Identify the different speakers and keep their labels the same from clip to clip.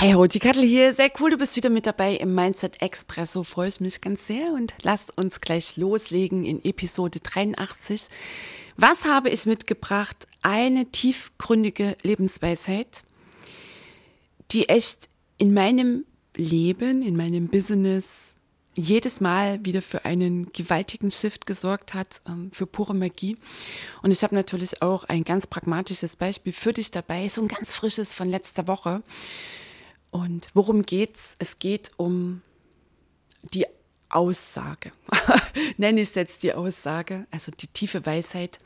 Speaker 1: Hey die Kattel hier. Sehr cool, du bist wieder mit dabei im Mindset Expresso. Freue ich mich ganz sehr und lass uns gleich loslegen in Episode 83. Was habe ich mitgebracht? Eine tiefgründige Lebensweisheit, die echt in meinem Leben, in meinem Business jedes Mal wieder für einen gewaltigen Shift gesorgt hat, ähm, für pure Magie. Und ich habe natürlich auch ein ganz pragmatisches Beispiel für dich dabei, so ein ganz frisches von letzter Woche. Und worum geht's? Es geht um die Aussage. Nenne ich es jetzt die Aussage, also die tiefe Weisheit.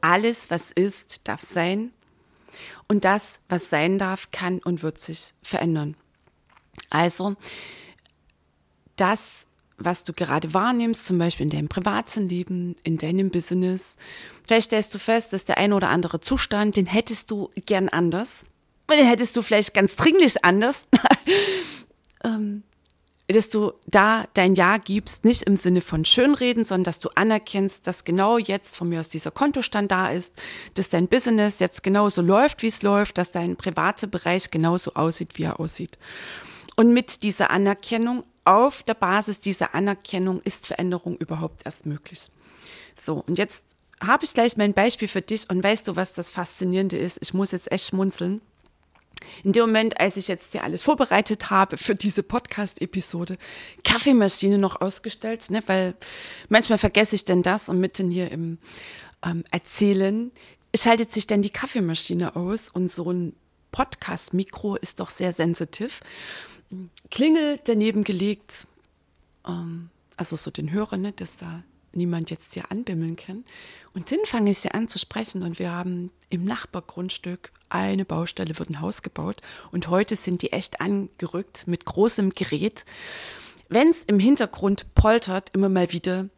Speaker 1: Alles, was ist, darf sein. Und das, was sein darf, kann und wird sich verändern. Also, das, was du gerade wahrnimmst, zum Beispiel in deinem privaten Leben, in deinem Business, vielleicht stellst du fest, dass der ein oder andere Zustand, den hättest du gern anders den hättest du vielleicht ganz dringlich anders, ähm, dass du da dein Ja gibst, nicht im Sinne von Schönreden, sondern dass du anerkennst, dass genau jetzt von mir aus dieser Kontostand da ist, dass dein Business jetzt genauso läuft, wie es läuft, dass dein privater Bereich genauso aussieht, wie er aussieht. Und mit dieser Anerkennung, auf der Basis dieser Anerkennung ist Veränderung überhaupt erst möglich. So, und jetzt habe ich gleich mein Beispiel für dich und weißt du, was das Faszinierende ist? Ich muss jetzt echt schmunzeln in dem Moment, als ich jetzt hier alles vorbereitet habe für diese Podcast-Episode, Kaffeemaschine noch ausgestellt, ne, weil manchmal vergesse ich denn das und mitten hier im ähm, Erzählen schaltet sich dann die Kaffeemaschine aus und so ein Podcast-Mikro ist doch sehr sensitiv. Klingel daneben gelegt, ähm, also so den Hörer, ne, dass da niemand jetzt hier anbimmeln kann. Und dann fange ich sie an zu sprechen und wir haben im Nachbargrundstück eine Baustelle, wird ein Haus gebaut und heute sind die echt angerückt mit großem Gerät. Wenn es im Hintergrund poltert, immer mal wieder,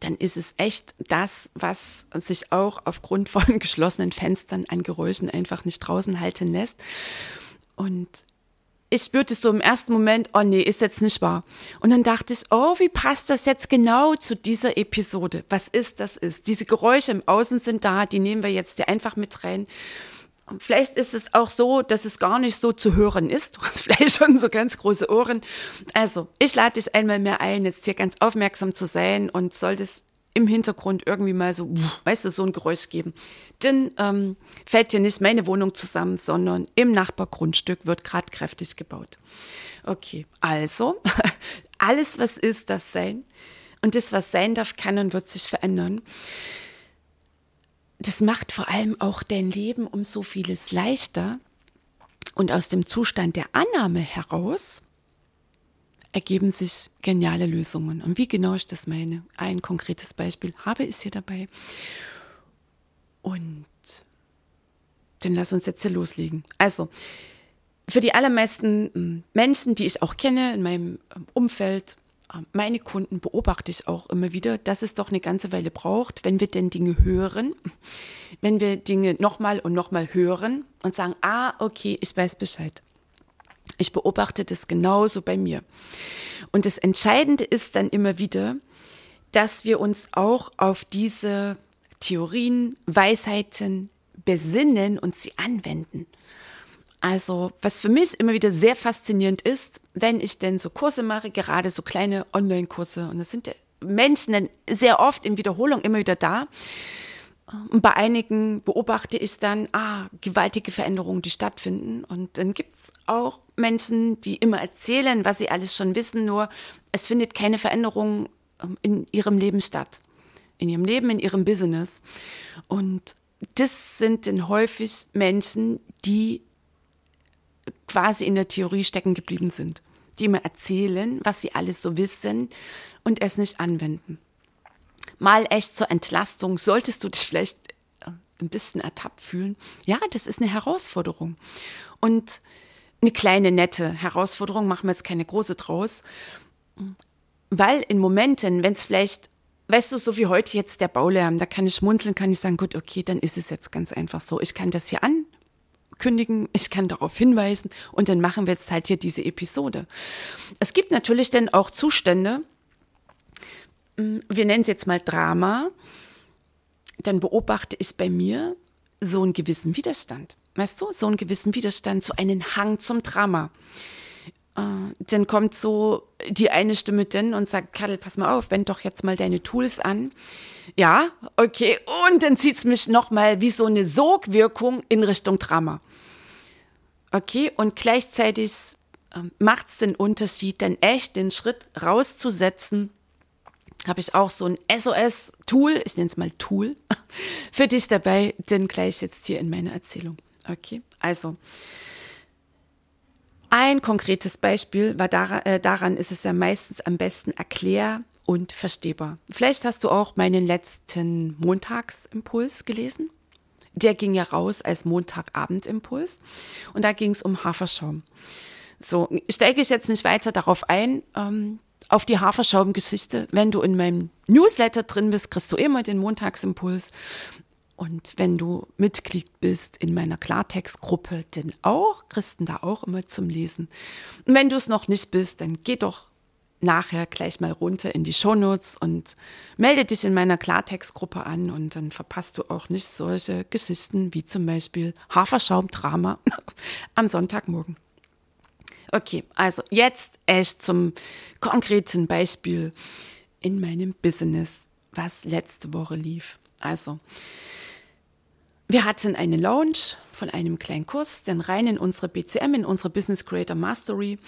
Speaker 1: dann ist es echt das, was sich auch aufgrund von geschlossenen Fenstern an Geräuschen einfach nicht draußen halten lässt. Und ich spürte so im ersten Moment, oh nee, ist jetzt nicht wahr. Und dann dachte ich, oh, wie passt das jetzt genau zu dieser Episode? Was ist, das ist. Diese Geräusche im Außen sind da, die nehmen wir jetzt hier einfach mit rein. Vielleicht ist es auch so, dass es gar nicht so zu hören ist. Du hast vielleicht schon so ganz große Ohren. Also, ich lade dich einmal mehr ein, jetzt hier ganz aufmerksam zu sein und solltest im Hintergrund irgendwie mal so, weißt du, so ein Geräusch geben. Denn ähm, fällt hier nicht meine Wohnung zusammen, sondern im Nachbargrundstück wird gerade kräftig gebaut. Okay, also alles, was ist, das sein. Und das, was sein darf, kann und wird sich verändern. Das macht vor allem auch dein Leben um so vieles leichter. Und aus dem Zustand der Annahme heraus ergeben sich geniale Lösungen. Und wie genau ich das meine, ein konkretes Beispiel habe ich hier dabei. Und dann lass uns jetzt hier loslegen. Also, für die allermeisten hm, Menschen, die ich auch kenne in meinem ähm, Umfeld, ähm, meine Kunden beobachte ich auch immer wieder, dass es doch eine ganze Weile braucht, wenn wir denn Dinge hören, wenn wir Dinge nochmal und nochmal hören und sagen, ah, okay, ich weiß Bescheid. Ich beobachte das genauso bei mir. Und das Entscheidende ist dann immer wieder, dass wir uns auch auf diese Theorien, Weisheiten besinnen und sie anwenden. Also, was für mich immer wieder sehr faszinierend ist, wenn ich denn so Kurse mache, gerade so kleine Online-Kurse, und das sind Menschen dann sehr oft in Wiederholung immer wieder da, und bei einigen beobachte ich dann, ah, gewaltige Veränderungen, die stattfinden. Und dann gibt es auch Menschen, die immer erzählen, was sie alles schon wissen, nur es findet keine Veränderung ähm, in ihrem Leben statt. In ihrem Leben, in ihrem Business. Und das sind dann häufig Menschen, die quasi in der Theorie stecken geblieben sind. Die immer erzählen, was sie alles so wissen und es nicht anwenden. mal echt zur Entlastung, solltest du dich vielleicht äh, ein bisschen ertappt fühlen. Ja, das ist eine Herausforderung. Und eine kleine, nette Herausforderung, machen wir jetzt keine große draus. Weil in Momenten, wenn es vielleicht, weißt du, so wie heute jetzt der Baulärm, da kann ich schmunzeln, kann ich sagen, gut, okay, dann ist es jetzt ganz einfach so. Ich kann das hier ankündigen, ich kann darauf hinweisen und dann machen wir jetzt halt hier diese Episode. Es gibt natürlich dann auch Zustände, hm, wir nennen es jetzt mal Drama, dann beobachte ich bei mir so einen gewissen Widerstand. Weißt du, so einen gewissen Widerstand, so einen Hang zum Drama. Äh, dann kommt so die eine Stimme denn und sagt, Kadel, pass mal auf, wend doch jetzt mal deine Tools an. Ja, okay. Und dann zieht es mich nochmal wie so eine Sogwirkung in Richtung Drama. Okay, und gleichzeitig äh, macht es den Unterschied, dann echt den Schritt rauszusetzen habe ich auch so ein SOS-Tool, ich nenne es mal Tool, für dich dabei, denn gleich jetzt hier in meiner Erzählung. Okay, also ein konkretes Beispiel, weil daran, äh, daran ist es ja meistens am besten erklär- und verstehbar. Vielleicht hast du auch meinen letzten Montagsimpuls gelesen. Der ging ja raus als Montagabendimpuls und da ging es um Haferschaum. So, steige ich jetzt nicht weiter darauf ein. Ähm, auf die Haferschaumgeschichte. Wenn du in meinem Newsletter drin bist, kriegst du immer den Montagsimpuls. Und wenn du Mitglied bist in meiner Klartextgruppe, dann auch, du da auch immer zum Lesen. Und wenn du es noch nicht bist, dann geh doch nachher gleich mal runter in die Shownotes und melde dich in meiner Klartextgruppe an und dann verpasst du auch nicht solche Geschichten wie zum Beispiel Haferschaumdrama am Sonntagmorgen. Okay, also jetzt echt zum konkreten Beispiel in meinem Business, was letzte Woche lief. Also, wir hatten eine Launch von einem kleinen Kurs, dann rein in unsere BCM, in unsere Business Creator Mastery.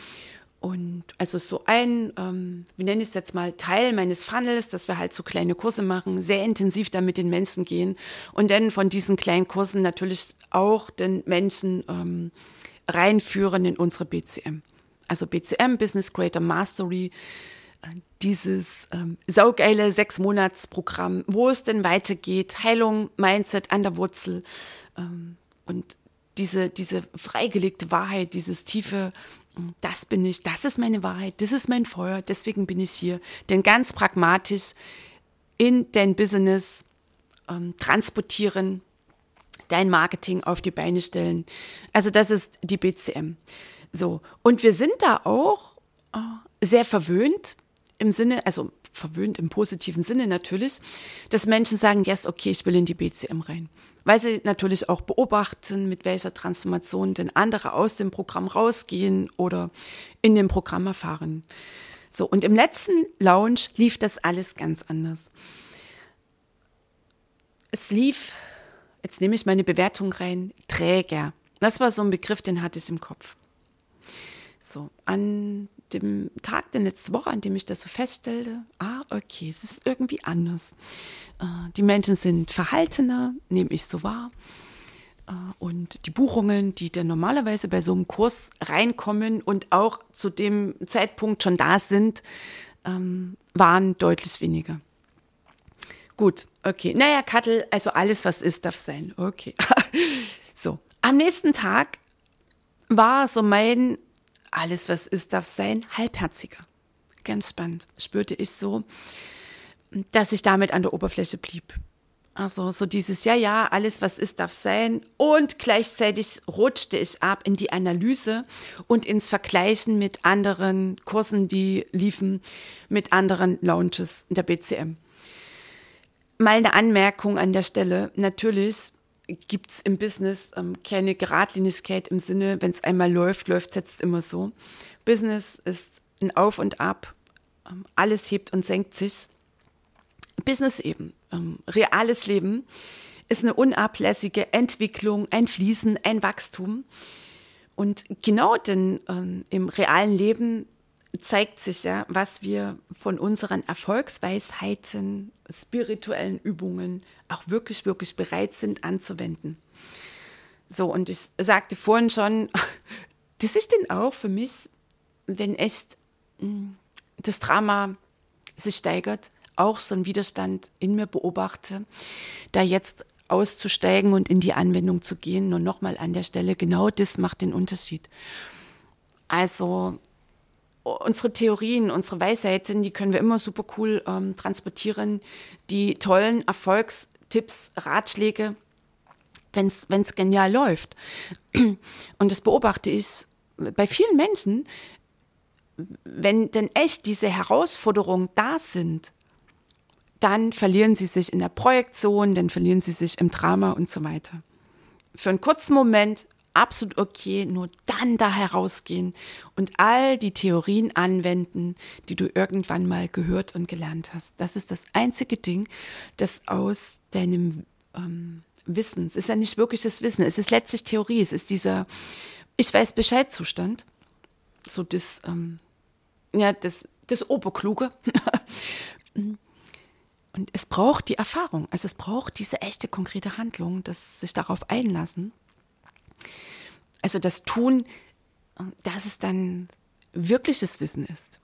Speaker 1: Und also so ein, ähm, wie nenne ich es jetzt mal, Teil meines Funnels, dass wir halt so kleine Kurse machen, sehr intensiv da mit den Menschen gehen und dann von diesen kleinen Kursen natürlich auch den Menschen ähm, reinführen in unsere BCM. Also BCM, Business Creator Mastery, äh, dieses ähm, saugeile Sechs-Monats-Programm, wo es denn weitergeht, Heilung, Mindset an der Wurzel ähm, und diese, diese freigelegte Wahrheit, dieses tiefe, hm, das bin ich, das ist meine Wahrheit, das ist mein Feuer, deswegen bin ich hier. Denn ganz pragmatisch in dein Business ähm, transportieren, dein Marketing auf die Beine stellen. Also das ist die BCM. So. Und wir sind da auch äh, sehr verwöhnt im Sinne, also verwöhnt im positiven Sinne natürlich, dass Menschen sagen, yes, okay, ich will in die BCM rein. Weil sie natürlich auch beobachten, mit welcher Transformation denn andere aus dem Programm rausgehen oder in dem Programm erfahren. So, und im letzten Lounge lief das alles ganz anders. Es lief jetzt nehme ich meine Bewertung rein, Träger. Das war so ein Begriff, den hatte ich im Kopf. So, an dem Tag der letzten Woche, an dem ich das so feststellte, ah, okay, es ist irgendwie anders. Äh, die Menschen sind verhaltener, nehme ich so wahr. Äh, und die Buchungen, die dann normalerweise bei so einem Kurs reinkommen und auch zu dem Zeitpunkt schon da sind, ähm, waren deutlich weniger. Gut, okay. Naja, Kattel, also alles, was ist, darf sein. Okay. so, am nächsten Tag war so mein alles, was ist, darf sein, halbherziger. Ganz spannend. Spürte ich so, dass ich damit an der Oberfläche blieb. Also so dieses, ja, ja, alles, was ist, darf sein. Und gleichzeitig rutschte ich ab in die Analyse und ins Vergleichen mit anderen Kursen, die liefen, mit anderen Launches in der BCM. Mal eine Anmerkung an der Stelle. Natürlich gibt es im Business ähm, keine Geradlinigkeit im Sinne, wenn es einmal läuft, läuft es jetzt immer so. Business ist ein Auf und Ab. Ähm, alles hebt und senkt sich. Business eben, ähm, reales Leben ist eine unablässige Entwicklung, ein Fließen, ein Wachstum. Und genau denn ähm, im realen Leben zeigt sich ja, was wir von unseren Erfolgsweisheiten, spirituellen Übungen auch wirklich, wirklich bereit sind anzuwenden. So, und ich sagte vorhin schon, das ist denn auch für mich, wenn echt hm, das Drama sich steigert, auch so einen Widerstand in mir beobachte, da jetzt auszusteigen und in die Anwendung zu gehen. Nur nochmal an der Stelle, genau das macht den Unterschied. Also unsere Theorien, unsere Weisheiten, die können wir immer super cool ähm, transportieren. Die tollen Erfolgstipps, Ratschläge, wenn es genial läuft. Und das beobachte ich bei vielen Menschen, wenn denn echt diese Herausforderungen da sind, dann verlieren sie sich in der Projektion, dann verlieren sie sich im Drama und so weiter. Für einen kurzen Moment absolut okay, nur dann da herausgehen und all die Theorien anwenden, die du irgendwann mal gehört und gelernt hast. Das ist das einzige Ding, das aus deinem ähm, Wissen, es ist ja nicht wirkliches Wissen, es ist letztlich Theorie, es ist dieser Ich weiß Bescheid Zustand, so das, ähm, ja, das, das Oberkluge. Und es braucht die Erfahrung, also es braucht diese echte konkrete Handlung, das sich darauf einlassen. Also das Tun, dass es dann wirkliches Wissen ist.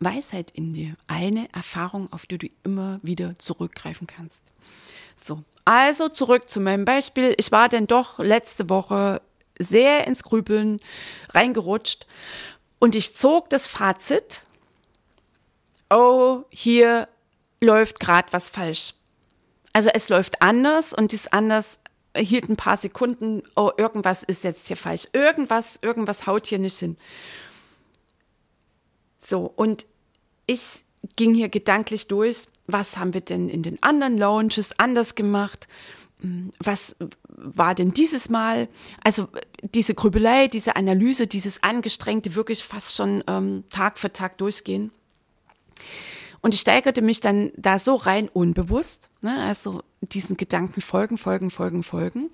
Speaker 1: Weisheit in dir, eine Erfahrung, auf die du immer wieder zurückgreifen kannst. So, also zurück zu meinem Beispiel. Ich war denn doch letzte Woche sehr ins Grübeln reingerutscht und ich zog das Fazit, oh, hier läuft gerade was falsch. Also es läuft anders und dies anders hielt ein paar Sekunden, oh, irgendwas ist jetzt hier falsch. Irgendwas, irgendwas haut hier nicht hin. So, und ich ging hier gedanklich durch, was haben wir denn in den anderen Lounges anders gemacht? Hm, was war denn dieses Mal? Also diese Grübelei, diese Analyse, dieses angestrengte, wirklich fast schon ähm, Tag für Tag durchgehen. Und ich steigerte mich dann da so rein unbewusst, ne? also diesen Gedanken folgen, folgen, folgen, folgen,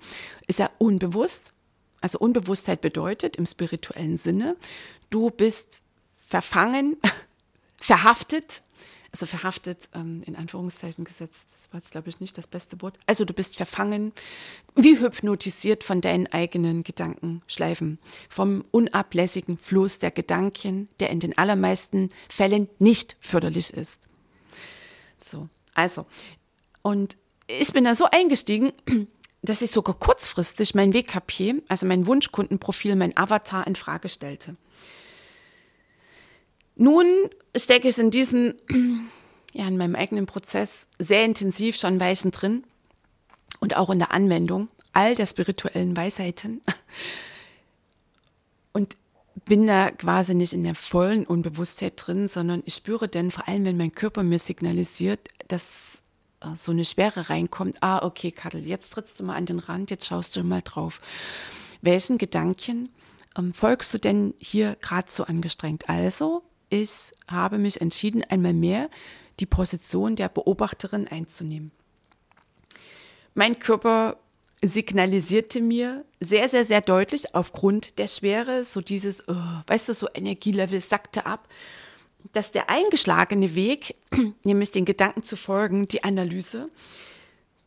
Speaker 1: ist ja unbewusst. Also Unbewusstheit bedeutet im spirituellen Sinne, du bist verfangen, verhaftet, also verhaftet ähm, in Anführungszeichen gesetzt, das war jetzt glaube ich nicht das beste Wort. Also du bist verfangen, wie hypnotisiert von deinen eigenen Gedankenschleifen, vom unablässigen Fluss der Gedanken, der in den allermeisten Fällen nicht förderlich ist. So, also, und ich bin da so eingestiegen, dass ich sogar kurzfristig mein WKP, also mein Wunschkundenprofil, mein Avatar in Frage stellte. Nun stecke ich in diesen, ja, in meinem eigenen Prozess sehr intensiv schon Weichen drin und auch in der Anwendung all der spirituellen Weisheiten und bin da quasi nicht in der vollen Unbewusstheit drin, sondern ich spüre dann vor allem, wenn mein Körper mir signalisiert, dass so eine Schwere reinkommt, ah, okay, Kadel, jetzt trittst du mal an den Rand, jetzt schaust du mal drauf. Welchen Gedanken ähm, folgst du denn hier gerade so angestrengt? Also ich habe mich entschieden, einmal mehr die Position der Beobachterin einzunehmen. Mein Körper signalisierte mir sehr, sehr, sehr deutlich aufgrund der Schwere, so dieses, oh, weißt du, so Energielevel sackte ab, dass der eingeschlagene Weg, nämlich den Gedanken zu folgen, die Analyse,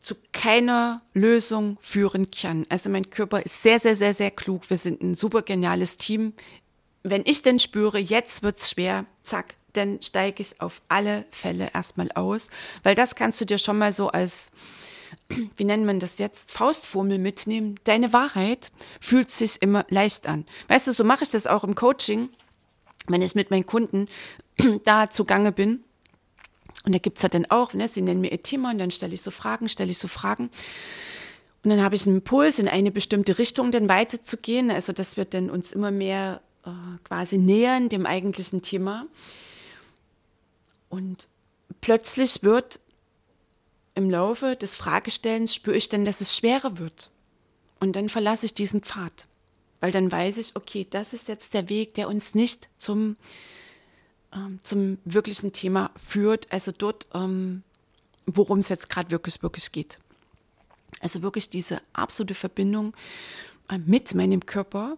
Speaker 1: zu keiner Lösung führen kann. Also mein Körper ist sehr, sehr, sehr, sehr klug. Wir sind ein super geniales Team wenn ich denn spüre, jetzt wird's schwer, zack, dann steige ich auf alle Fälle erstmal aus, weil das kannst du dir schon mal so als, wie nennt man das jetzt, Faustformel mitnehmen. Deine Wahrheit fühlt sich immer leicht an. Weißt du, so mache ich das auch im Coaching, wenn ich mit meinen Kunden da zugange bin. Und da gibt's ja dann auch, ne, sie nennen mir ihr Thema und dann stelle ich so Fragen, stelle ich so Fragen. Und dann habe ich einen Impuls, in eine bestimmte Richtung dann weiterzugehen. Also das wird dann uns immer mehr äh, quasi nähern dem eigentlichen Thema. Und plötzlich wird im Laufe des Fragestellens spüre ich dann, dass es schwerer wird. Und dann verlasse ich diesen Pfad. Weil dann weiß ich, okay, das ist jetzt der Weg, der uns nicht zum, ähm, zum wirklichen Thema führt, also dort, ähm, worum es jetzt gerade wirklich, wirklich geht. Also wirklich diese absolute Verbindung äh, mit meinem Körper,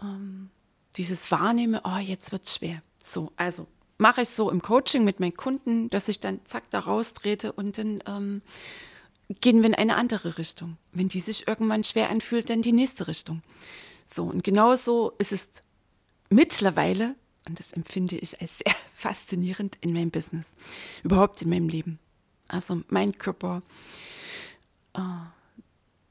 Speaker 1: ähm, dieses Wahrnehmen, oh, jetzt wird es schwer. So, also mache ich so im Coaching mit meinen Kunden, dass ich dann zack da raustrete und dann ähm, gehen wir in eine andere Richtung. Wenn die sich irgendwann schwer anfühlt, dann die nächste Richtung. So, und genauso ist es mittlerweile Und das empfinde ich als sehr faszinierend in meinem Business, überhaupt in meinem Leben. Also mein Körper, äh,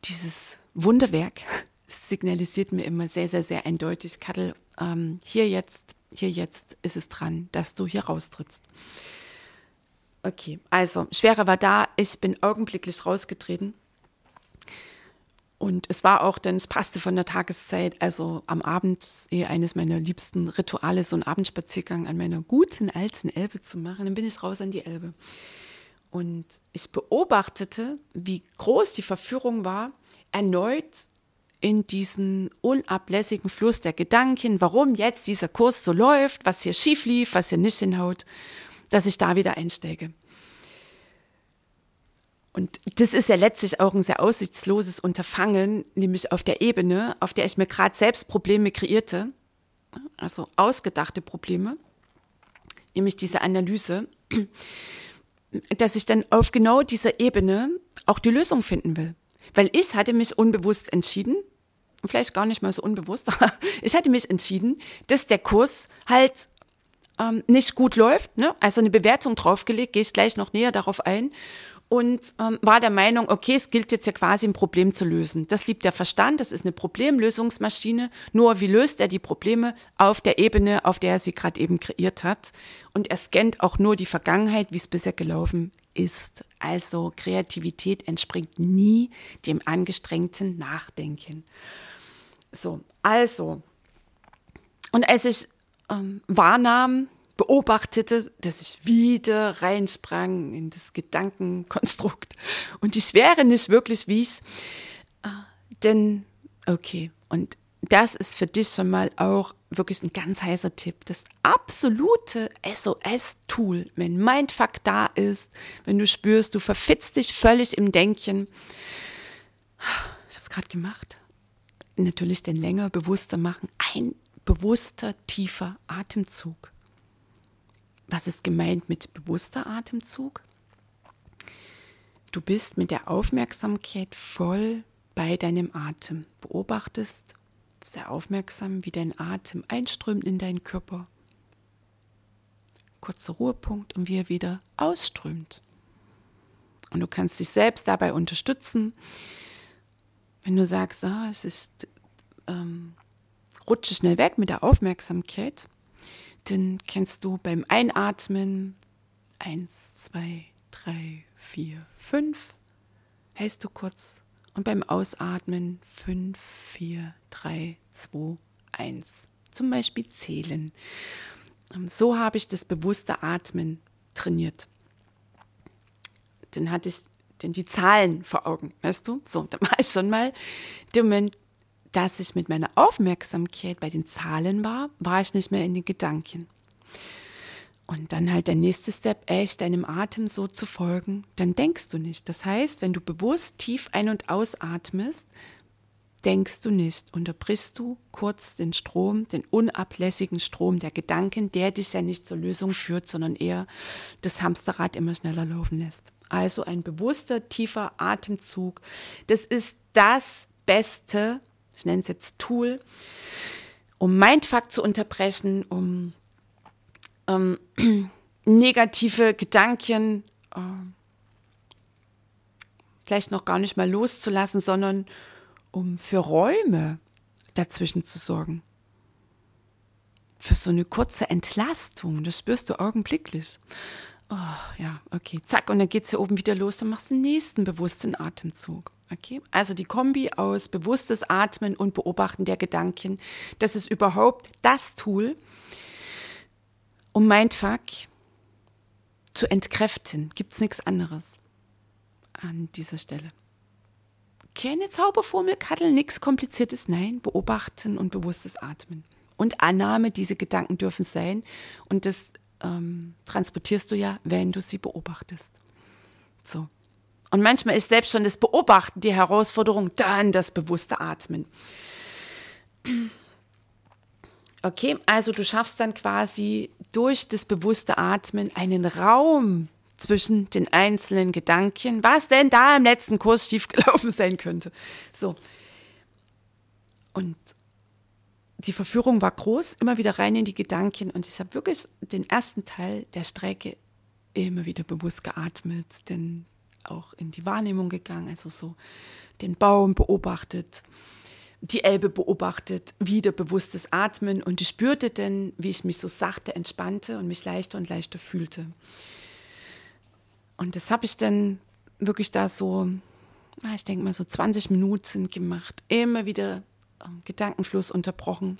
Speaker 1: dieses Wunderwerk signalisiert mir immer sehr, sehr, sehr eindeutig, Kattel, ähm, hier jetzt, hier jetzt ist es dran, dass du hier raustrittst. Okay, also Schwere war da, ich bin augenblicklich rausgetreten. Und es war auch, denn es passte von der Tageszeit, also am Abend eh eines meiner liebsten Rituale, so einen Abendspaziergang an meiner guten alten Elbe zu machen. Dann bin ich raus an die Elbe. Und ich beobachtete, wie groß die Verführung war, erneut in diesen unablässigen Fluss der Gedanken, warum jetzt dieser Kurs so läuft, was hier schief lief, was hier nicht hinhaut, dass ich da wieder einsteige. Und das ist ja letztlich auch ein sehr aussichtsloses Unterfangen, nämlich auf der Ebene, auf der ich mir gerade selbst Probleme kreierte, also ausgedachte Probleme, nämlich diese Analyse, dass ich dann auf genau dieser Ebene auch die Lösung finden will. Weil ich hatte mich unbewusst entschieden, vielleicht gar nicht mal so unbewusst, ich hatte mich entschieden, dass der Kurs halt ähm, nicht gut läuft. Ne? Also eine Bewertung draufgelegt, gehe ich gleich noch näher darauf ein. Und ähm, war der Meinung, okay, es gilt jetzt ja quasi ein Problem zu lösen. Das liebt der Verstand, das ist eine Problemlösungsmaschine. Nur wie löst er die Probleme auf der Ebene, auf der er sie gerade eben kreiert hat? Und er scannt auch nur die Vergangenheit, wie es bisher gelaufen ist. Also Kreativität entspringt nie dem angestrengten Nachdenken. So, also. Und als ich ähm, wahrnahm, beobachtete, dass ich wieder reinsprang in das Gedankenkonstrukt und die Schwere nicht wirklich wies, äh, denn, okay, und das ist für dich schon mal auch wirklich ein ganz heißer Tipp. Das absolute SOS-Tool, wenn Mindfuck da ist, wenn du spürst, du verfitzt dich völlig im Denken. Ich habe es gerade gemacht. Natürlich den länger bewusster machen. Ein bewusster, tiefer Atemzug. Was ist gemeint mit bewusster Atemzug? Du bist mit der Aufmerksamkeit voll bei deinem Atem. Beobachtest sehr aufmerksam, wie dein Atem einströmt in deinen Körper. Kurzer Ruhepunkt und wie er wieder ausströmt. Und du kannst dich selbst dabei unterstützen, wenn du sagst, ah, es ist, ähm, rutsche schnell weg mit der Aufmerksamkeit, dann kannst du beim Einatmen eins, zwei, drei, vier, fünf, hältst du kurz und beim Ausatmen 5, 4, 3, 2, 1. Zum Beispiel zählen. Ähm, so habe ich das bewusste Atmen trainiert. Dann hatte ich denn die Zahlen vor Augen, weißt du? So, da war ich schon mal der Moment, dass ich mit meiner Aufmerksamkeit bei den Zahlen war, war ich nicht mehr in den Gedanken. Und dann halt der nächste Step, echt deinem Atem so zu folgen, dann denkst du nicht. Das heißt, wenn du bewusst tief ein- und ausatmest, denkst du nicht, unterbrichst du kurz den Strom, den unablässigen Strom der Gedanken, der dich ja nicht zur Lösung führt, sondern eher das Hamsterrad immer schneller laufen lässt. Also ein bewusster, tiefer Atemzug. Das ist das beste, ich nenne es jetzt Tool, um Mindfuck zu unterbrechen, um ähm, negative Gedanken äh, vielleicht noch gar nicht mal loszulassen, sondern um für Räume dazwischen zu sorgen. Für so eine kurze Entlastung, das spürst du augenblicklich. Oh, ja, okay, zack, und dann geht es hier oben wieder los, dann machst den nächsten bewussten Atemzug. Okay, also die Kombi aus bewusstes Atmen und Beobachten der Gedanken, das ist überhaupt das Tool, um Mindfuck zu entkräften. Gibt es nichts anderes an dieser Stelle. Keine Zauberformel, Kattel, nichts Kompliziertes, nein, beobachten und bewusstes Atmen. Und Annahme, diese Gedanken dürfen sein. Und das ähm, transportierst du ja, wenn du sie beobachtest. So. Und manchmal ist selbst schon das Beobachten die Herausforderung, dann das bewusste Atmen. Okay, also du schaffst dann quasi durch das bewusste Atmen einen Raum zwischen den einzelnen Gedanken, was denn da im letzten Kurs schiefgelaufen sein könnte. So. Und die Verführung war groß, immer wieder rein in die Gedanken und ich habe wirklich den ersten Teil der Strecke immer wieder bewusst geatmet, denn auch in die Wahrnehmung gegangen, also so den Baum beobachtet, die Elbe beobachtet, wieder bewusstes Atmen und ich spürte dann, wie ich mich so sachte entspannte und mich leichter und leichter fühlte. Und das habe ich dann wirklich da so, ich denke mal so 20 Minuten gemacht, immer wieder ähm, Gedankenfluss unterbrochen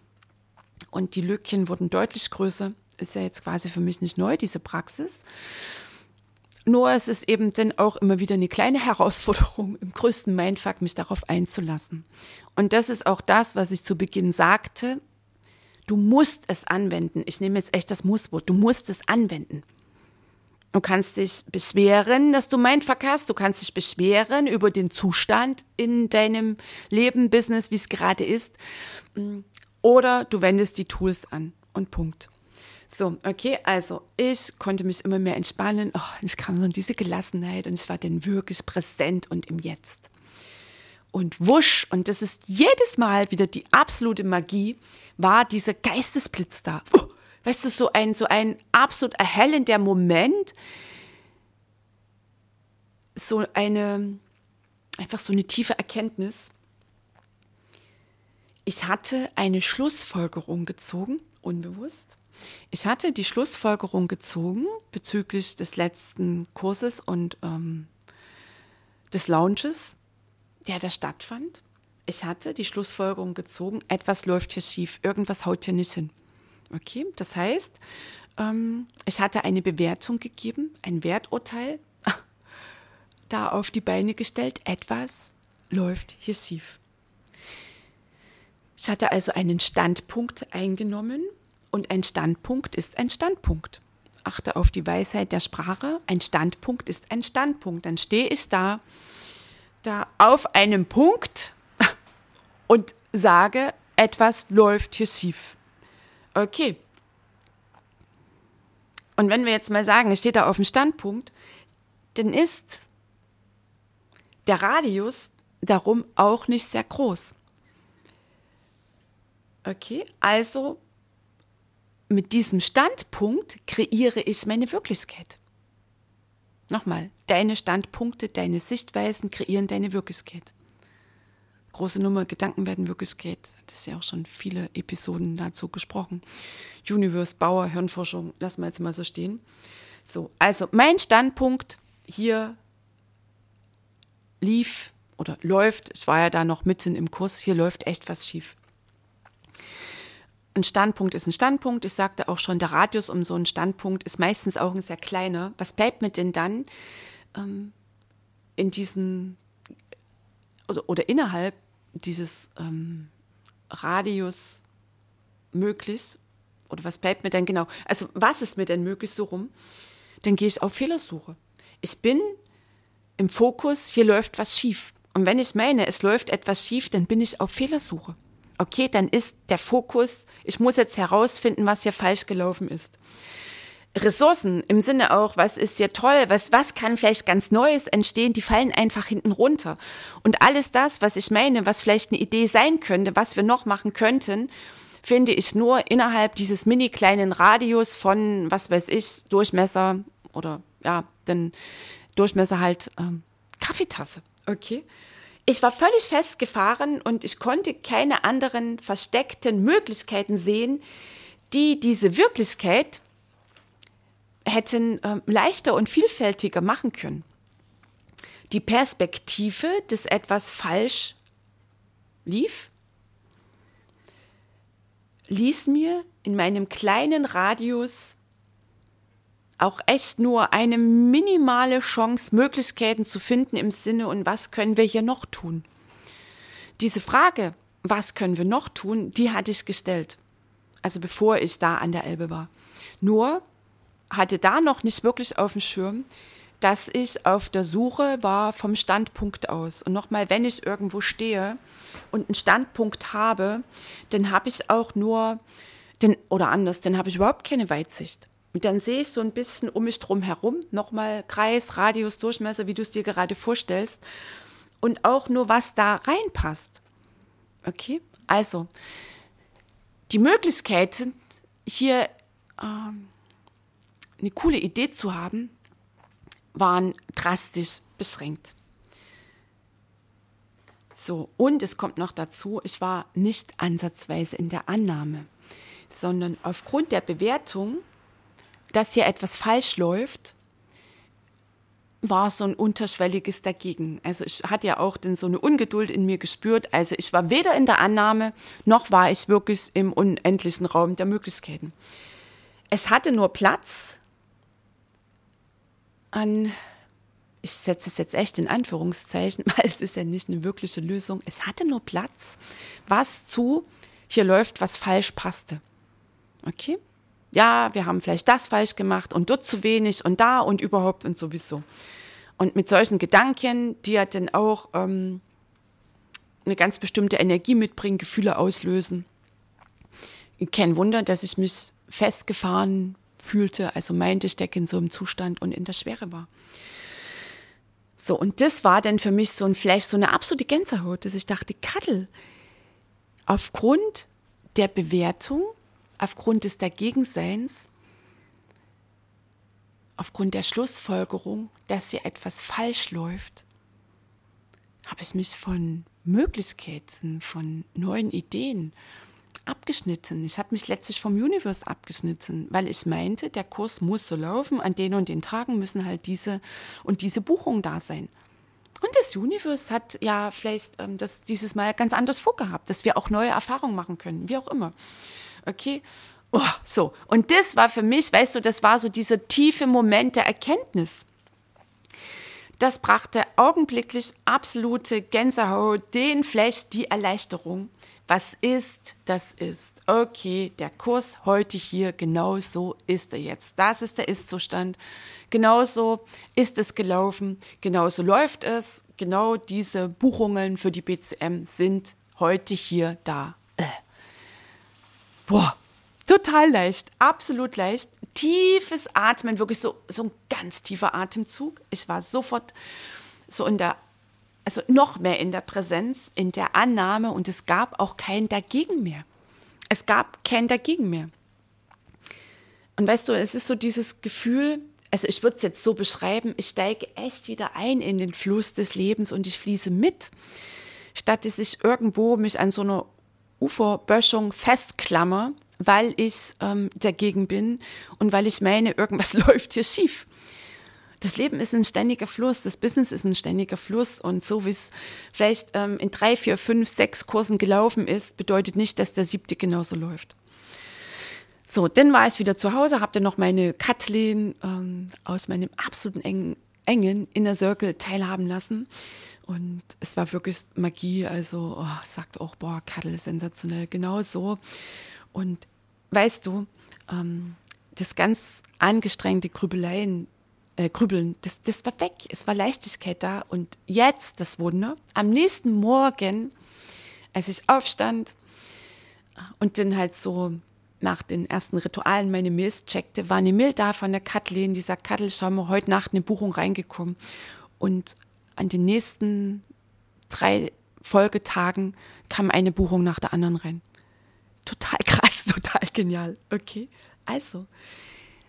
Speaker 1: und die Lückchen wurden deutlich größer. Ist ja jetzt quasi für mich nicht neu, diese Praxis. Nur es ist eben dann auch immer wieder eine kleine Herausforderung, im größten Mindfuck mich darauf einzulassen. Und das ist auch das, was ich zu Beginn sagte. Du musst es anwenden. Ich nehme jetzt echt das Musswort. Du musst es anwenden. Du kannst dich beschweren, dass du Mindfuck hast. Du kannst dich beschweren über den Zustand in deinem Leben, Business, wie es gerade ist. Oder du wendest die Tools an. Und Punkt. So, okay, also ich konnte mich immer mehr entspannen. Oh, ich kam so in diese Gelassenheit und ich war dann wirklich präsent und im Jetzt. Und wusch, und das ist jedes Mal wieder die absolute Magie, war dieser Geistesblitz da. Oh, weißt du, so ein, so ein absolut erhellender Moment, so eine, einfach so eine tiefe Erkenntnis. Ich hatte eine Schlussfolgerung gezogen, unbewusst. Ich hatte die Schlussfolgerung gezogen bezüglich des letzten Kurses und ähm, des Launches, der da stattfand. Ich hatte die Schlussfolgerung gezogen, etwas läuft hier schief, irgendwas haut hier nicht hin. Okay, das heißt, ähm, ich hatte eine Bewertung gegeben, ein Werturteil da auf die Beine gestellt, etwas läuft hier schief. Ich hatte also einen Standpunkt eingenommen und ein Standpunkt ist ein Standpunkt. Achte auf die Weisheit der Sprache. Ein Standpunkt ist ein Standpunkt. Dann stehe ich da, da auf einem Punkt und sage, etwas läuft hier schief. Okay. Und wenn wir jetzt mal sagen, ich stehe da auf dem Standpunkt, dann ist der Radius darum auch nicht sehr groß. Okay, also mit diesem Standpunkt kreiere ich meine Wirklichkeit. Nochmal, deine Standpunkte, deine Sichtweisen kreieren deine Wirklichkeit. Große Nummer, Gedanken werden Wirklichkeit. Das ist ja auch schon viele Episoden dazu gesprochen. Universe, Bauer, Hirnforschung, lassen wir jetzt mal so stehen. So, also mein Standpunkt hier lief oder läuft, ich war ja da noch mitten im Kurs, hier läuft echt was schief ein Standpunkt ist ein Standpunkt. Ich sagte auch schon, der Radius um so einen Standpunkt ist meistens auch ein sehr kleiner. Was bleibt mir denn dann ähm, in diesem oder, oder innerhalb dieses ähm, Radius möglich? Oder was bleibt mir denn genau? Also, was ist mir denn möglich so rum? Dann gehe ich auf Fehlersuche. Ich bin im Fokus, hier läuft was schief. Und wenn ich meine, es läuft etwas schief, dann bin ich auf Fehlersuche okay, dann ist der Fokus, ich muss jetzt herausfinden, was hier falsch gelaufen ist. Ressourcen im Sinne auch, was ist hier toll, was, was kann vielleicht ganz Neues entstehen, die fallen einfach hinten runter. Und alles das, was ich meine, was vielleicht eine Idee sein könnte, was wir noch machen könnten, finde ich nur innerhalb dieses mini kleinen Radius von, was weiß ich, Durchmesser oder ja, den Durchmesser halt ähm, Kaffeetasse. Okay ich war völlig festgefahren und ich konnte keine anderen versteckten Möglichkeiten sehen, die diese Wirklichkeit hätten äh, leichter und vielfältiger machen können. Die Perspektive, dass etwas falsch lief, ließ mir in meinem kleinen Radius auch echt nur eine minimale Chance, Möglichkeiten zu finden im Sinne, und was können wir hier noch tun? Diese Frage, was können wir noch tun, die hatte ich gestellt. Also bevor ich da an der Elbe war. Nur hatte da noch nicht wirklich auf dem Schirm, dass ich auf der Suche war vom Standpunkt aus. Und nochmal, wenn ich irgendwo stehe und einen Standpunkt habe, dann habe ich auch nur, den, oder anders, dann habe ich überhaupt keine Weitsicht. Und dann sehe ich so ein bisschen um mich drum herum, nochmal Kreis, Radius, Durchmesser, wie du es dir gerade vorstellst. Und auch nur, was da reinpasst. Okay? Also, die Möglichkeiten, hier ähm, eine coole Idee zu haben, waren drastisch beschränkt. So, und es kommt noch dazu, ich war nicht ansatzweise in der Annahme, sondern aufgrund der Bewertung, dass hier etwas falsch läuft, war so ein unterschwelliges dagegen. Also ich hatte ja auch dann so eine Ungeduld in mir gespürt. Also ich war weder in der Annahme, noch war ich wirklich im unendlichen Raum der Möglichkeiten. Es hatte nur Platz an, ich setze es jetzt echt in Anführungszeichen, weil es ist ja nicht eine wirkliche Lösung. Es hatte nur Platz, was zu, hier läuft was falsch passte. Okay? Ja, wir haben vielleicht das falsch gemacht und dort zu wenig und da und überhaupt und sowieso. Und mit solchen Gedanken, die ja dann auch ähm, eine ganz bestimmte Energie mitbringen, Gefühle auslösen. Kein Wunder, dass ich mich festgefahren fühlte, also meinte, ich stecke in so einem Zustand und in der Schwere war. So, und das war dann für mich so ein vielleicht so eine absolute Gänsehaut, dass ich dachte, Kattel, aufgrund der Bewertung, aufgrund des Dagegenseins, aufgrund der Schlussfolgerung, dass hier etwas falsch läuft, habe ich mich von Möglichkeiten, von neuen Ideen, abgeschnitten. Ich habe mich letztlich vom Universe abgeschnitten, weil ich meinte, der Kurs muss so laufen, an den und den Tagen müssen halt diese und diese Buchungen da sein. Und das Universe hat ja vielleicht ähm, das dieses Mal ganz anders vorgehabt, dass wir auch neue Erfahrungen machen können, wie auch immer. Okay? Oh, so. Und das war für mich, weißt du, das war so dieser tiefe Moment der Erkenntnis. Das brachte augenblicklich absolute Gänsehaut, den Flash, die Erleichterung was ist, das ist. Okay, der Kurs heute hier, genau so ist er jetzt. Das ist der Ist-Zustand. Genauso ist es gelaufen, genauso läuft es. Genau diese Buchungen für die BCM sind heute hier da. Äh. Boah, total leicht, absolut leicht. Tiefes Atmen, wirklich so, so ein ganz tiefer Atemzug. Ich war sofort so in der also noch mehr in der Präsenz, in der Annahme und es gab auch kein Dagegen mehr. Es gab kein Dagegen mehr. Und weißt du, es ist so dieses Gefühl, also ich würde es jetzt so beschreiben, ich steige echt wieder ein in den Fluss des Lebens und ich fließe mit, statt dass ich irgendwo mich an so einer Uferböschung festklammer, weil ich ähm, dagegen bin und weil ich meine, irgendwas läuft hier schief das Leben ist ein ständiger Fluss, das Business ist ein ständiger Fluss und so wie es vielleicht ähm, in drei, vier, fünf, sechs Kursen gelaufen ist, bedeutet nicht, dass der siebte genauso läuft. So, dann war ich wieder zu Hause, habe dann noch meine Kathleen ähm, aus meinem absoluten engen, engen Inner Circle teilhaben lassen. Und es war wirklich Magie, also oh, sagt auch, boah, Kattel, sensationell, genau so. Und weißt du, ähm, das ganz angestrengte Grübeleien, äh, Grübeln, das, das war weg. Es war Leichtigkeit da. Und jetzt das Wunder, am nächsten Morgen, als ich aufstand und dann halt so nach den ersten Ritualen meine Mails checkte, war eine Mail da von der Kathleen, die sagt, Kattel, schau mal, heute Nacht eine Buchung reingekommen. Und an den nächsten drei Folgetagen kam eine Buchung nach der anderen rein. Total krass, total genial. Okay, also.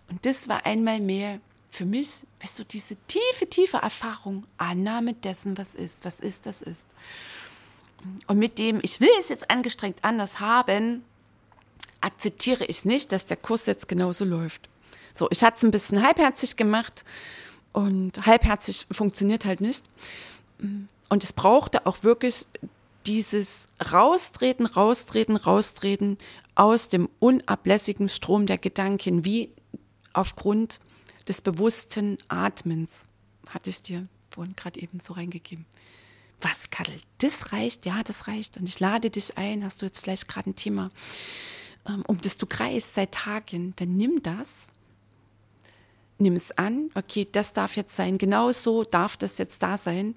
Speaker 1: Und das war einmal mehr für mich, weißt du, diese tiefe, tiefe Erfahrung, Annahme dessen, was ist, was ist, das ist. Und mit dem, ich will es jetzt angestrengt anders haben, akzeptiere ich nicht, dass der Kurs jetzt genauso läuft. So, ich hatte es ein bisschen halbherzig gemacht und halbherzig funktioniert halt nicht. Und es brauchte auch wirklich dieses Raustreten, Raustreten, Raustreten aus dem unablässigen Strom der Gedanken, wie aufgrund des bewussten Atmens. Hatte ich dir vorhin gerade eben so reingegeben. Was, Kadel? Das reicht? Ja, das reicht. Und ich lade dich ein, hast du jetzt vielleicht gerade ein Thema, ähm, um das du kreist seit Tagen, dann nimm das, nimm es an, okay, das darf jetzt sein, genau so darf das jetzt da sein.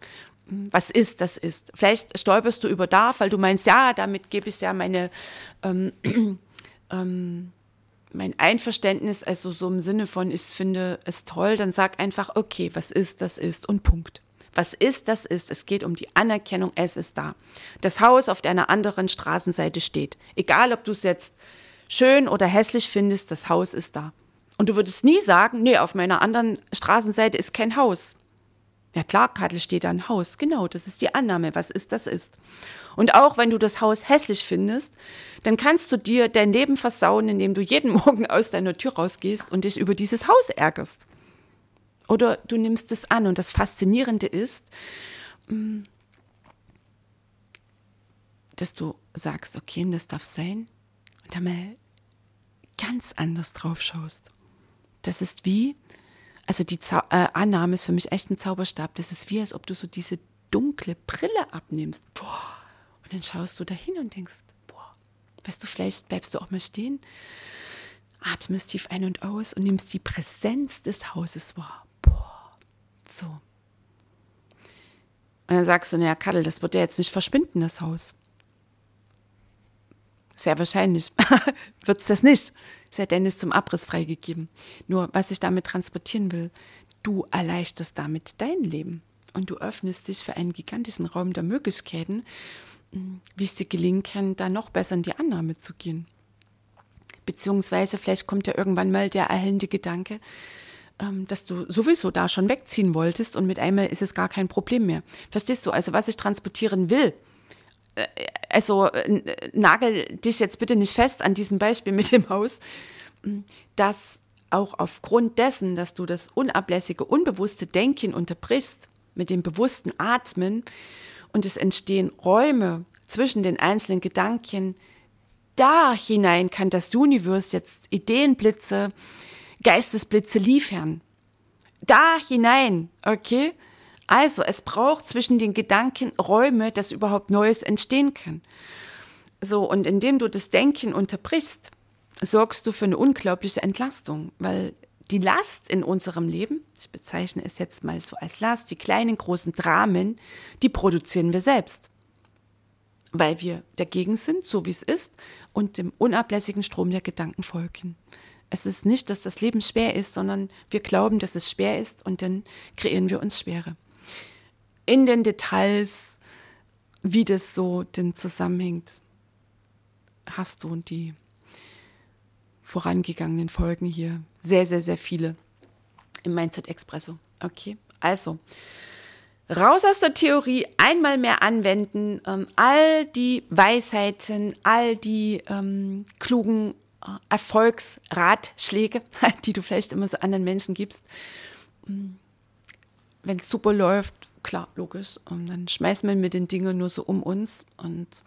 Speaker 1: Hm, was ist, das ist. Vielleicht stolperst du über darf, weil du meinst, ja, damit gebe ich ja meine ähm, ähm, mein Einverständnis, also so im Sinne von, ich finde es toll, dann sag einfach, okay, was ist, das ist und Punkt. Was ist, das ist. Es geht um die Anerkennung, es ist da. Das Haus auf deiner anderen Straßenseite steht. Egal, ob du es jetzt schön oder hässlich findest, das Haus ist da. Und du würdest nie sagen, nee, auf meiner anderen Straßenseite ist kein Haus. Ja klar, Kadel steht da ein Haus. Genau, das ist die Annahme. Was ist, das ist. Und auch wenn du das Haus hässlich findest, dann kannst du dir dein Leben versauen, indem du jeden Morgen aus deiner Tür rausgehst und dich über dieses Haus ärgerst. Oder du nimmst es an. Und das Faszinierende ist, mm, dass du sagst, okay, das darf sein. Und dann mal ganz anders drauf schaust. Das ist wie, also die Zau äh, Annahme ist für mich echt ein Zauberstab. Das ist wie, als ob du so diese dunkle Brille abnimmst. Boah. Und dann schaust du dahin und denkst, boah, weißt du, vielleicht bleibst du auch mal stehen, atmest tief ein und aus und nimmst die Präsenz des Hauses wahr. Boah. So. Und dann sagst du, naja, Kadel, das wird ja jetzt nicht verschwinden, das Haus. Sehr wahrscheinlich wird es das nicht. Sei Dennis zum Abriss freigegeben. Nur, was ich damit transportieren will, du erleichterst damit dein Leben. Und du öffnest dich für einen gigantischen Raum der Möglichkeiten, hm, wie es dir gelingen kann, da noch besser in die Annahme zu gehen. Beziehungsweise vielleicht kommt ja irgendwann mal der erhellende Gedanke, ähm, dass du sowieso da schon wegziehen wolltest und mit einmal ist es gar kein Problem mehr. Verstehst du? Also was ich transportieren will, also nagel dich jetzt bitte nicht fest an diesem Beispiel mit dem Haus, dass auch aufgrund dessen, dass du das unablässige, unbewusste Denken unterbrichst mit dem bewussten Atmen und es entstehen Räume zwischen den einzelnen Gedanken, da hinein kann das Universum jetzt Ideenblitze, Geistesblitze liefern. Da hinein, okay? Also, es braucht zwischen den Gedanken Räume, dass überhaupt Neues entstehen kann. So, und indem du das Denken unterbrichst, sorgst du für eine unglaubliche Entlastung, weil die Last in unserem Leben, ich bezeichne es jetzt mal so als Last, die kleinen, großen Dramen, die produzieren wir selbst. Weil wir dagegen sind, so wie es ist, und dem unablässigen Strom der Gedanken folgen. Es ist nicht, dass das Leben schwer ist, sondern wir glauben, dass es schwer ist und dann kreieren wir uns Schwere in den Details, wie das so denn zusammenhängt, hast du die vorangegangenen Folgen hier. Sehr, sehr, sehr viele im Mindset Expresso. Okay, also raus aus der Theorie, einmal mehr anwenden, ähm, all die Weisheiten, all die ähm, klugen äh, Erfolgsratschläge, die du vielleicht immer so anderen Menschen gibst. Mm, Wenn es super läuft, klar, logisch. Und dann schmeißen wir mit den Dingen nur so um uns. Und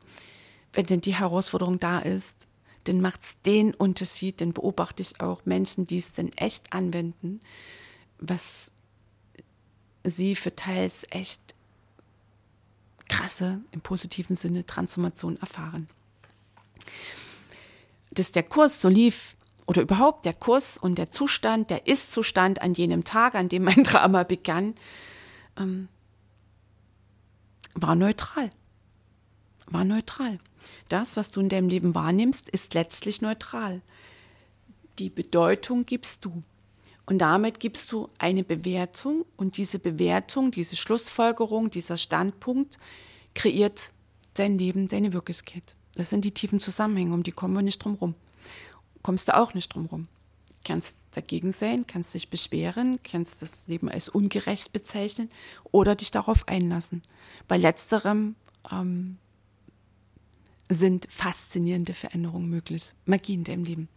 Speaker 1: wenn denn die Herausforderung da ist, dann macht es den Unterschied, dann beobachte ich auch Menschen, die es dann echt anwenden, was sie für teils echt krasse, im positiven Sinne, Transformation erfahren. Dass der Kurs so lief, oder überhaupt der Kurs und der Zustand, der Ist-Zustand an jenem Tag, an dem mein Drama begann, ähm, war neutral. War neutral. Das, was du in deinem Leben wahrnimmst, ist letztlich neutral. Die Bedeutung gibst du. Und damit gibst du eine Bewertung und diese Bewertung, diese Schlussfolgerung, dieser Standpunkt kreiert dein Leben, deine Wirklichkeit. Das sind die tiefen Zusammenhänge, um die kommen wir nicht drum rum. Kommst du auch nicht drum rum kannst dagegen sein, kannst dich beschweren, kannst das Leben als ungerecht bezeichnen oder dich darauf einlassen. Bei letzterem ähm, sind faszinierende Veränderungen möglich, Magie in deinem Leben.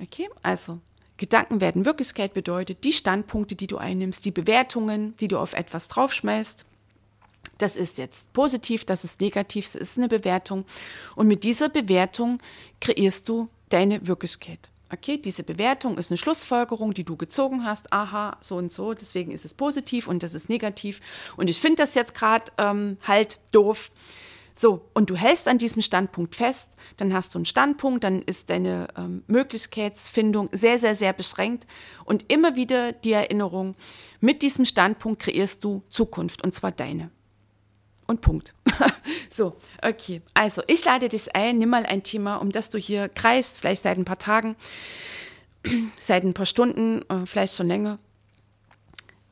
Speaker 1: Okay, also Gedanken werden Wirklichkeit bedeutet, die Standpunkte, die du einnimmst, die Bewertungen, die du auf etwas draufschmeißt. Das ist jetzt positiv, das ist negativ, das ist eine Bewertung. Und mit dieser Bewertung kreierst du deine Wirklichkeit. Okay, diese Bewertung ist eine Schlussfolgerung, die du gezogen hast. Aha, so und so, deswegen ist es positiv und das ist negativ. Und ich finde das jetzt gerade ähm, halt doof. So, und du hältst an diesem Standpunkt fest, dann hast du einen Standpunkt, dann ist deine ähm, Möglichkeitsfindung sehr, sehr, sehr beschränkt. Und immer wieder die Erinnerung, mit diesem Standpunkt kreierst du Zukunft, und zwar deine und Punkt. so, okay. Also, ich lade dich ein, nimm mal ein Thema, um das du hier kreist, vielleicht seit ein paar Tagen, seit ein paar Stunden, äh, vielleicht schon länger.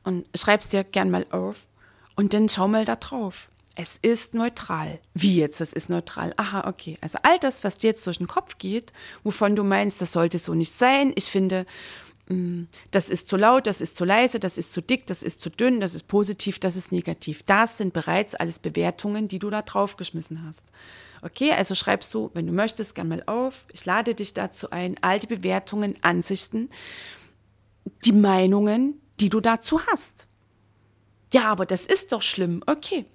Speaker 1: Und schreib es dir gern mal auf. Und dann schau mal da drauf. Es ist neutral. Wie jetzt? Es ist neutral. Aha, okay. Also all das, was dir jetzt durch den Kopf geht, wovon du meinst, das sollte so nicht sein. Ich finde, das ist zu laut, das ist zu leise, das ist zu dick, das ist zu dünn, das ist positiv, das ist negativ. Das sind bereits alles Bewertungen, die du da draufgeschmissen hast. Okay, also schreibst du, wenn du möchtest, gern mal auf. Ich lade dich dazu ein, alte Bewertungen, Ansichten, die Meinungen, die du dazu hast. Ja, aber das ist doch schlimm. Okay.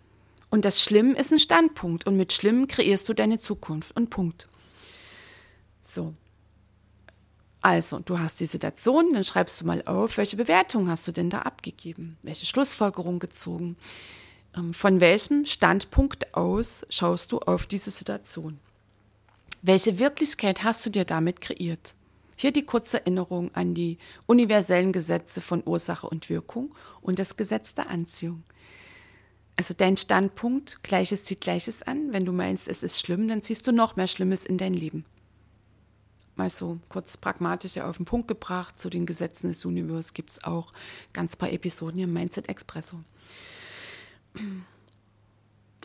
Speaker 1: Und das Schlimm ist ein Standpunkt. Und mit Schlimm kreierst du deine Zukunft. Und Punkt. So. Also, du hast die Situation, dann schreibst du mal auf, welche Bewertung hast du denn da abgegeben? Welche Schlussfolgerung gezogen? Ähm, von welchem Standpunkt aus schaust du auf diese Situation? Welche Wirklichkeit hast du dir damit kreiert? Hier die kurze Erinnerung an die universellen Gesetze von Ursache und Wirkung und das Gesetz der Anziehung. Also dein Standpunkt, Gleiches zieht Gleiches an. Wenn du meinst, es ist schlimm, dann ziehst du noch mehr Schlimmes in dein Leben. Mal so kurz pragmatisch auf den Punkt gebracht, zu den Gesetzen des Universums gibt es auch ganz paar Episoden im Mindset Expresso.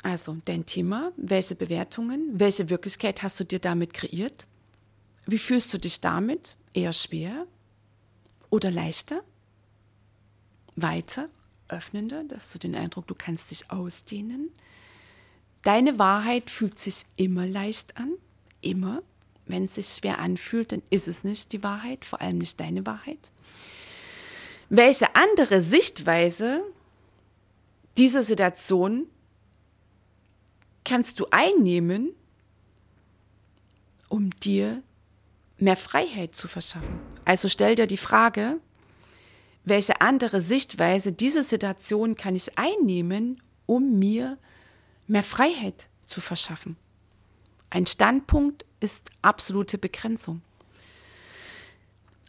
Speaker 1: Also dein Thema, welche Bewertungen, welche Wirklichkeit hast du dir damit kreiert? Wie fühlst du dich damit? Eher schwer oder leichter? Weiter, öffnender, dass du den Eindruck, du kannst dich ausdehnen. Deine Wahrheit fühlt sich immer leicht an, immer. Wenn es sich schwer anfühlt, dann ist es nicht die Wahrheit, vor allem nicht deine Wahrheit. Welche andere Sichtweise dieser Situation kannst du einnehmen, um dir mehr Freiheit zu verschaffen. Also stell dir die Frage, welche andere Sichtweise diese Situation kann ich einnehmen, um mir mehr Freiheit zu verschaffen. Ein Standpunkt ist absolute Begrenzung.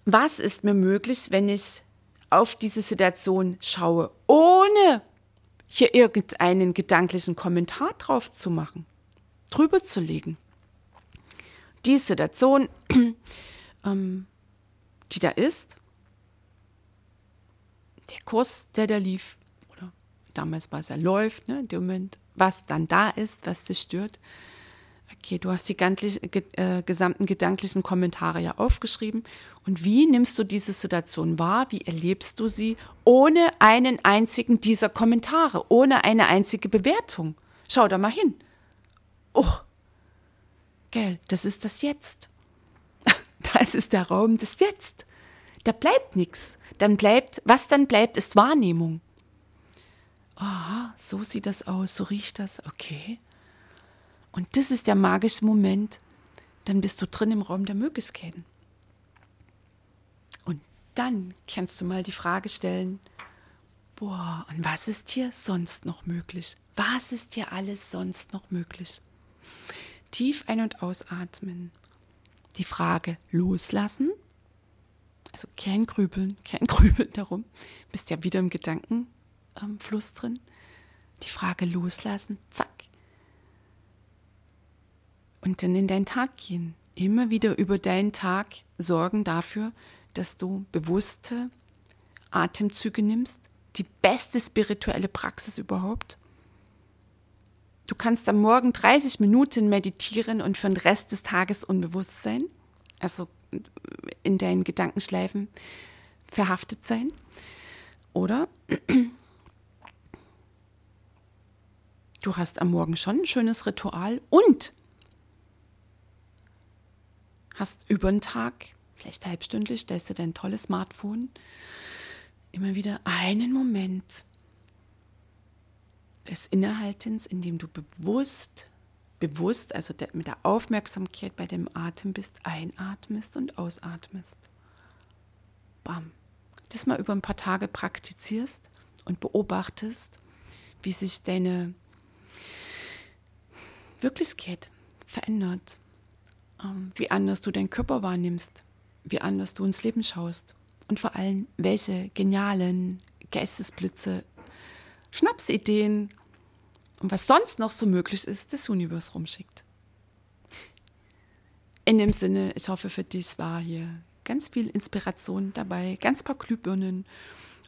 Speaker 1: Was ist mir möglich, wenn ich auf diese Situation schaue, ohne hier irgendeinen gedanklichen Kommentar drauf zu machen, drüber zu legen? Die Situation ähm, die da ist, der Kurs, der da lief, oder damals war es er läuft, ne, der Moment, was dann da ist, was dich stört. Okay, du hast die äh, gesamten gedanklichen Kommentare ja aufgeschrieben. Und wie nimmst du diese Situation wahr? Wie erlebst du sie ohne einen einzigen dieser Kommentare, ohne eine einzige Bewertung? Schau da mal hin. Oh, gell, das ist das Jetzt. Das ist der Raum des Jetzt. Da bleibt nichts. Dann bleibt, was dann bleibt, ist Wahrnehmung. Aha, so sieht das aus, so riecht das, okay. Und das ist der magische Moment, dann bist du drin im Raum der Möglichkeiten. Und dann kannst du mal die Frage stellen, boah, und was ist hier sonst noch möglich? Was ist hier alles sonst noch möglich? Tief ein- und ausatmen die Frage loslassen. Also kein Grübeln, kein Grübeln darum. Bist ja wieder im Gedankenfluss ähm, drin. Die Frage loslassen, zack. Und dann in deinen Tag gehen. Immer wieder über deinen Tag sorgen dafür, dass du bewusste Atemzüge nimmst. Die beste spirituelle Praxis überhaupt. Du kannst am Morgen 30 Minuten meditieren und für den Rest des Tages unbewusst sein, also in deinen Gedankenschleifen verhaftet sein. Oder du hast am Morgen schon ein schönes Ritual und hast über den Tag, vielleicht halbstündlich, stellst du dein tolles Smartphone, immer wieder einen Moment des Innehaltens, indem du bewusst, bewusst, also mit der Aufmerksamkeit bei dem Atem bist, einatmest und ausatmest. Bam. Das mal über ein paar Tage praktizierst und beobachtest, wie sich deine Wirklichkeit verändert, wie anders du deinen Körper wahrnimmst, wie anders du ins Leben schaust und vor allem, welche genialen Geistesblitze, Schnapsideen, und was sonst noch so möglich ist, das Universum rumschickt. In dem Sinne, ich hoffe für dich war hier ganz viel Inspiration dabei, ganz paar Glühbirnen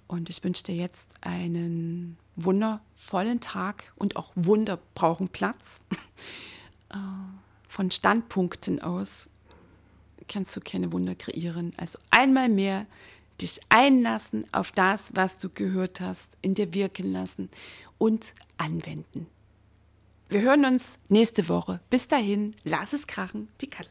Speaker 1: Und ich wünsche dir jetzt einen wundervollen Tag und auch Wunder brauchen Platz. Von Standpunkten aus kannst du keine Wunder kreieren. Also einmal mehr dich einlassen auf das, was du gehört hast, in dir wirken lassen und anwenden. Wir hören uns nächste Woche. Bis dahin, lass es krachen, die Kalle.